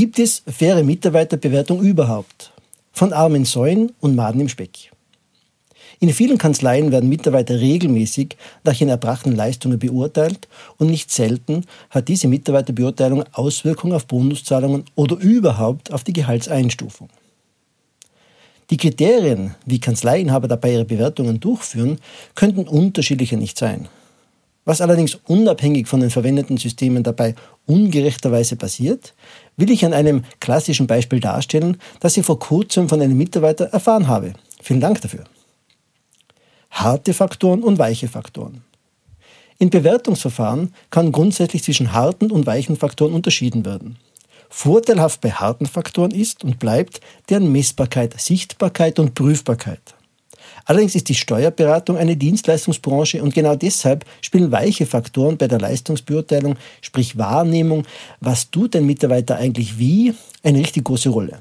Gibt es faire Mitarbeiterbewertung überhaupt? Von armen Säuen und Maden im Speck. In vielen Kanzleien werden Mitarbeiter regelmäßig nach ihren erbrachten Leistungen beurteilt und nicht selten hat diese Mitarbeiterbeurteilung Auswirkungen auf Bonuszahlungen oder überhaupt auf die Gehaltseinstufung. Die Kriterien, wie Kanzleiinhaber dabei ihre Bewertungen durchführen, könnten unterschiedlicher nicht sein. Was allerdings unabhängig von den verwendeten Systemen dabei ungerechterweise passiert, will ich an einem klassischen Beispiel darstellen, das ich vor kurzem von einem Mitarbeiter erfahren habe. Vielen Dank dafür harte Faktoren und weiche Faktoren. In Bewertungsverfahren kann grundsätzlich zwischen harten und weichen Faktoren unterschieden werden. Vorteilhaft bei harten Faktoren ist und bleibt deren Messbarkeit, Sichtbarkeit und Prüfbarkeit. Allerdings ist die Steuerberatung eine Dienstleistungsbranche und genau deshalb spielen weiche Faktoren bei der Leistungsbeurteilung, sprich Wahrnehmung, was tut ein Mitarbeiter eigentlich wie, eine richtig große Rolle.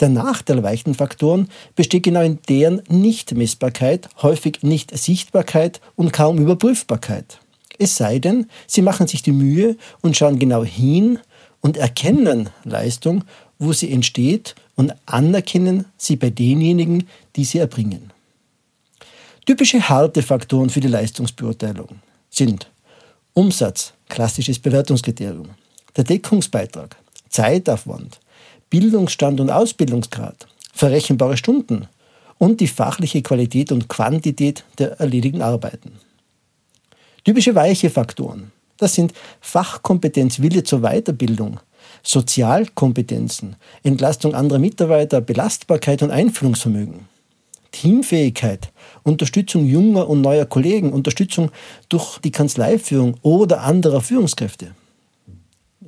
Der Nachteil weichen Faktoren besteht genau in deren Nichtmessbarkeit, häufig Nicht-Sichtbarkeit und kaum Überprüfbarkeit. Es sei denn, sie machen sich die Mühe und schauen genau hin und erkennen Leistung, wo sie entsteht und anerkennen sie bei denjenigen, die sie erbringen. Typische harte Faktoren für die Leistungsbeurteilung sind Umsatz, klassisches Bewertungskriterium, der Deckungsbeitrag, Zeitaufwand, Bildungsstand und Ausbildungsgrad, verrechenbare Stunden und die fachliche Qualität und Quantität der erledigten Arbeiten. Typische weiche Faktoren. Das sind Fachkompetenz, Wille zur Weiterbildung, Sozialkompetenzen, Entlastung anderer Mitarbeiter, Belastbarkeit und Einfühlungsvermögen, Teamfähigkeit, Unterstützung junger und neuer Kollegen, Unterstützung durch die Kanzleiführung oder anderer Führungskräfte.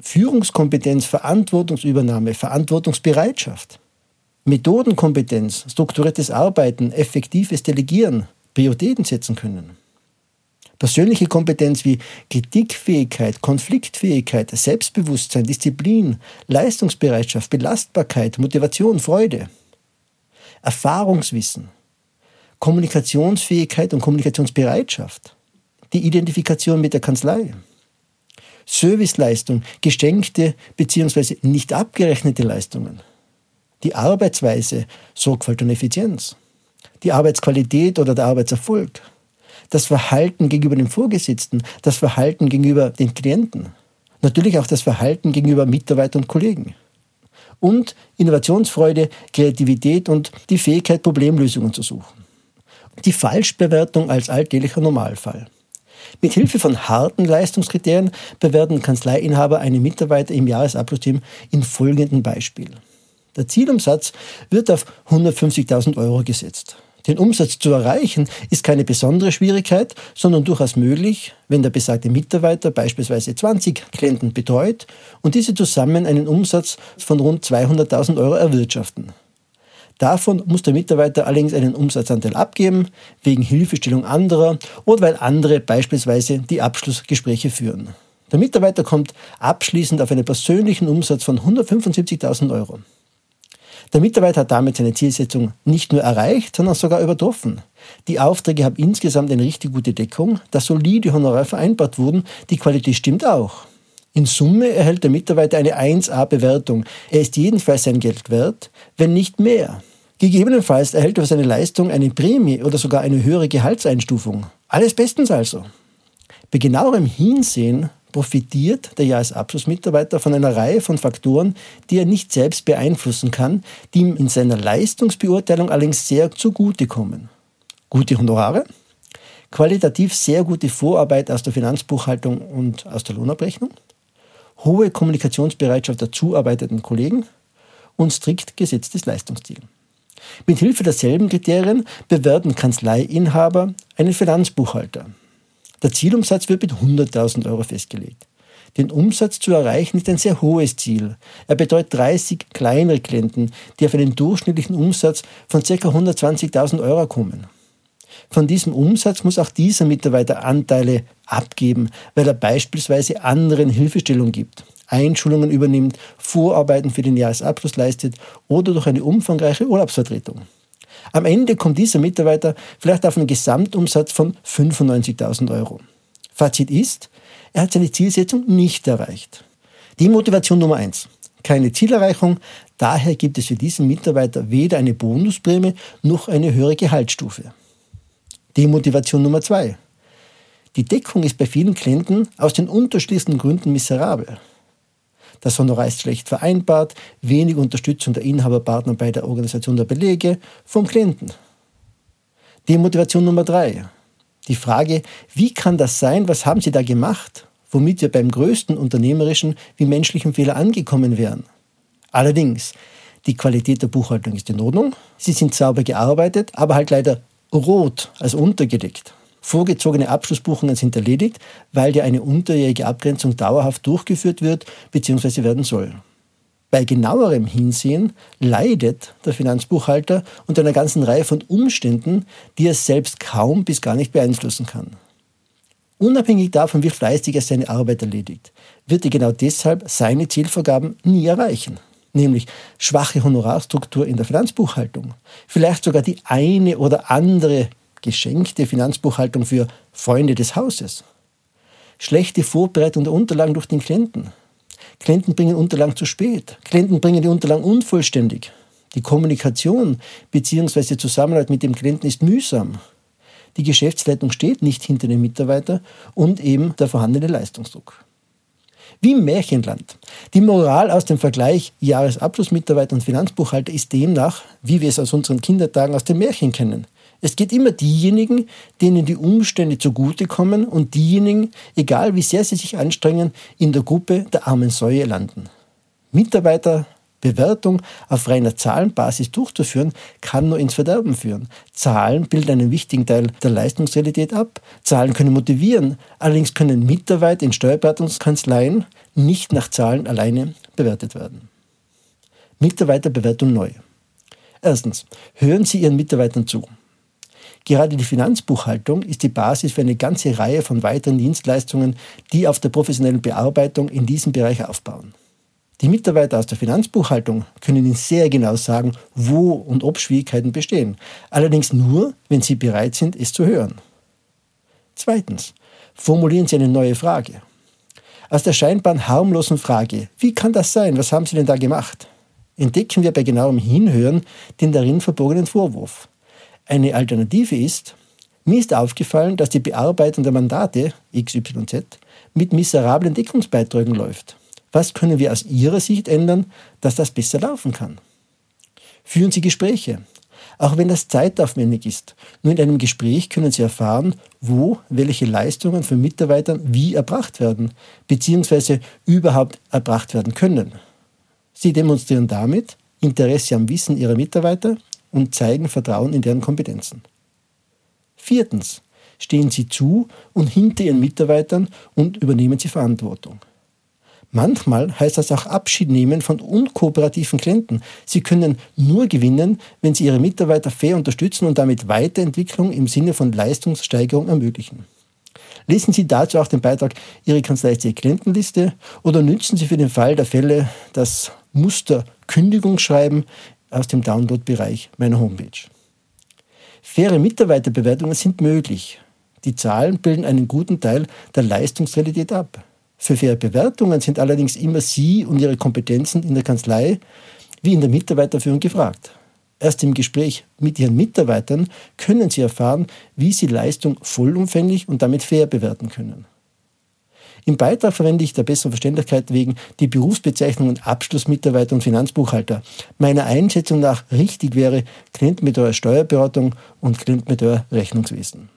Führungskompetenz, Verantwortungsübernahme, Verantwortungsbereitschaft, Methodenkompetenz, strukturiertes Arbeiten, effektives Delegieren, Prioritäten setzen können. Persönliche Kompetenz wie Kritikfähigkeit, Konfliktfähigkeit, Selbstbewusstsein, Disziplin, Leistungsbereitschaft, Belastbarkeit, Motivation, Freude. Erfahrungswissen, Kommunikationsfähigkeit und Kommunikationsbereitschaft. Die Identifikation mit der Kanzlei. Serviceleistung, geschenkte bzw. nicht abgerechnete Leistungen, die Arbeitsweise, Sorgfalt und Effizienz, die Arbeitsqualität oder der Arbeitserfolg, das Verhalten gegenüber dem Vorgesetzten, das Verhalten gegenüber den Klienten, natürlich auch das Verhalten gegenüber Mitarbeitern und Kollegen und Innovationsfreude, Kreativität und die Fähigkeit, Problemlösungen zu suchen. Die Falschbewertung als alltäglicher Normalfall. Mit Hilfe von harten Leistungskriterien bewerten Kanzleiinhaber einen Mitarbeiter im Jahresabschlussteam in folgendem Beispiel. Der Zielumsatz wird auf 150.000 Euro gesetzt. Den Umsatz zu erreichen ist keine besondere Schwierigkeit, sondern durchaus möglich, wenn der besagte Mitarbeiter beispielsweise 20 Klienten betreut und diese zusammen einen Umsatz von rund 200.000 Euro erwirtschaften. Davon muss der Mitarbeiter allerdings einen Umsatzanteil abgeben, wegen Hilfestellung anderer oder weil andere beispielsweise die Abschlussgespräche führen. Der Mitarbeiter kommt abschließend auf einen persönlichen Umsatz von 175.000 Euro. Der Mitarbeiter hat damit seine Zielsetzung nicht nur erreicht, sondern sogar übertroffen. Die Aufträge haben insgesamt eine richtig gute Deckung, das solide Honorar vereinbart wurden, die Qualität stimmt auch. In Summe erhält der Mitarbeiter eine 1A-Bewertung. Er ist jedenfalls sein Geld wert, wenn nicht mehr. Gegebenenfalls erhält er für seine Leistung eine Prämie oder sogar eine höhere Gehaltseinstufung. Alles bestens also. Bei genauerem Hinsehen profitiert der Jahresabschlussmitarbeiter von einer Reihe von Faktoren, die er nicht selbst beeinflussen kann, die ihm in seiner Leistungsbeurteilung allerdings sehr zugutekommen. Gute Honorare, qualitativ sehr gute Vorarbeit aus der Finanzbuchhaltung und aus der Lohnabrechnung, hohe Kommunikationsbereitschaft der zuarbeitenden Kollegen und strikt gesetztes Leistungsziel. Mit Hilfe derselben Kriterien bewerten Kanzleiinhaber einen Finanzbuchhalter. Der Zielumsatz wird mit 100.000 Euro festgelegt. Den Umsatz zu erreichen ist ein sehr hohes Ziel. Er betreut 30 kleinere Klienten, die auf einen durchschnittlichen Umsatz von ca. 120.000 Euro kommen. Von diesem Umsatz muss auch dieser Mitarbeiter Anteile abgeben, weil er beispielsweise anderen Hilfestellung gibt, Einschulungen übernimmt, Vorarbeiten für den Jahresabschluss leistet oder durch eine umfangreiche Urlaubsvertretung. Am Ende kommt dieser Mitarbeiter vielleicht auf einen Gesamtumsatz von 95.000 Euro. Fazit ist, er hat seine Zielsetzung nicht erreicht. Die Motivation Nummer eins. keine Zielerreichung. Daher gibt es für diesen Mitarbeiter weder eine Bonusprämie noch eine höhere Gehaltsstufe. Demotivation Nummer zwei. Die Deckung ist bei vielen Klienten aus den unterschiedlichsten Gründen miserabel. Das Honorar ist schlecht vereinbart, wenig Unterstützung der Inhaberpartner bei der Organisation der Belege vom Klienten. Demotivation Nummer drei. Die Frage, wie kann das sein, was haben Sie da gemacht, womit wir beim größten unternehmerischen wie menschlichen Fehler angekommen wären? Allerdings, die Qualität der Buchhaltung ist in Ordnung, sie sind sauber gearbeitet, aber halt leider rot, also untergelegt. Vorgezogene Abschlussbuchungen sind erledigt, weil ja eine unterjährige Abgrenzung dauerhaft durchgeführt wird bzw. werden soll. Bei genauerem Hinsehen leidet der Finanzbuchhalter unter einer ganzen Reihe von Umständen, die er selbst kaum bis gar nicht beeinflussen kann. Unabhängig davon, wie fleißig er seine Arbeit erledigt, wird er genau deshalb seine Zielvorgaben nie erreichen nämlich schwache Honorarstruktur in der Finanzbuchhaltung, vielleicht sogar die eine oder andere geschenkte Finanzbuchhaltung für Freunde des Hauses, schlechte Vorbereitung der Unterlagen durch den Klienten. Klienten bringen Unterlagen zu spät, Klienten bringen die Unterlagen unvollständig. Die Kommunikation bzw. Zusammenarbeit mit dem Klienten ist mühsam. Die Geschäftsleitung steht nicht hinter dem Mitarbeiter und eben der vorhandene Leistungsdruck. Wie im Märchenland. Die Moral aus dem Vergleich Jahresabschlussmitarbeiter und Finanzbuchhalter ist demnach, wie wir es aus unseren Kindertagen aus dem Märchen kennen. Es geht immer diejenigen, denen die Umstände zugutekommen und diejenigen, egal wie sehr sie sich anstrengen, in der Gruppe der armen Säue landen. Mitarbeiter Bewertung auf reiner Zahlenbasis durchzuführen, kann nur ins Verderben führen. Zahlen bilden einen wichtigen Teil der Leistungsrealität ab. Zahlen können motivieren. Allerdings können Mitarbeiter in Steuerberatungskanzleien nicht nach Zahlen alleine bewertet werden. Mitarbeiterbewertung neu. Erstens, hören Sie Ihren Mitarbeitern zu. Gerade die Finanzbuchhaltung ist die Basis für eine ganze Reihe von weiteren Dienstleistungen, die auf der professionellen Bearbeitung in diesem Bereich aufbauen. Die Mitarbeiter aus der Finanzbuchhaltung können Ihnen sehr genau sagen, wo und ob Schwierigkeiten bestehen. Allerdings nur, wenn Sie bereit sind, es zu hören. Zweitens, formulieren Sie eine neue Frage. Aus der scheinbar harmlosen Frage, wie kann das sein, was haben Sie denn da gemacht, entdecken wir bei genauem Hinhören den darin verborgenen Vorwurf. Eine Alternative ist, mir ist aufgefallen, dass die Bearbeitung der Mandate XYZ mit miserablen Deckungsbeiträgen läuft. Was können wir aus Ihrer Sicht ändern, dass das besser laufen kann? Führen Sie Gespräche. Auch wenn das zeitaufwendig ist. Nur in einem Gespräch können Sie erfahren, wo welche Leistungen von Mitarbeitern wie erbracht werden, beziehungsweise überhaupt erbracht werden können. Sie demonstrieren damit Interesse am Wissen Ihrer Mitarbeiter und zeigen Vertrauen in deren Kompetenzen. Viertens. Stehen Sie zu und hinter Ihren Mitarbeitern und übernehmen Sie Verantwortung. Manchmal heißt das auch Abschied nehmen von unkooperativen Klienten. Sie können nur gewinnen, wenn Sie Ihre Mitarbeiter fair unterstützen und damit Weiterentwicklung im Sinne von Leistungssteigerung ermöglichen. Lesen Sie dazu auch den Beitrag Ihre Kanzlei Klientenliste oder nützen Sie für den Fall der Fälle das Muster Kündigungsschreiben aus dem Download-Bereich meiner Homepage. Faire Mitarbeiterbewertungen sind möglich. Die Zahlen bilden einen guten Teil der Leistungsrealität ab. Für faire Bewertungen sind allerdings immer Sie und Ihre Kompetenzen in der Kanzlei wie in der Mitarbeiterführung gefragt. Erst im Gespräch mit Ihren Mitarbeitern können Sie erfahren, wie Sie Leistung vollumfänglich und damit fair bewerten können. Im Beitrag verwende ich der besseren Verständlichkeit wegen die Berufsbezeichnungen Abschlussmitarbeiter und Finanzbuchhalter. Meiner Einschätzung nach richtig wäre Klientenbetreuer Steuerberatung und Klientenbetreuer Rechnungswesen.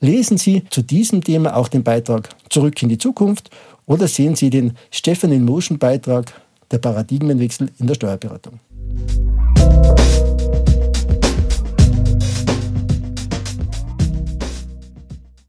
Lesen Sie zu diesem Thema auch den Beitrag Zurück in die Zukunft oder sehen Sie den Stefan in Motion Beitrag Der Paradigmenwechsel in der Steuerberatung.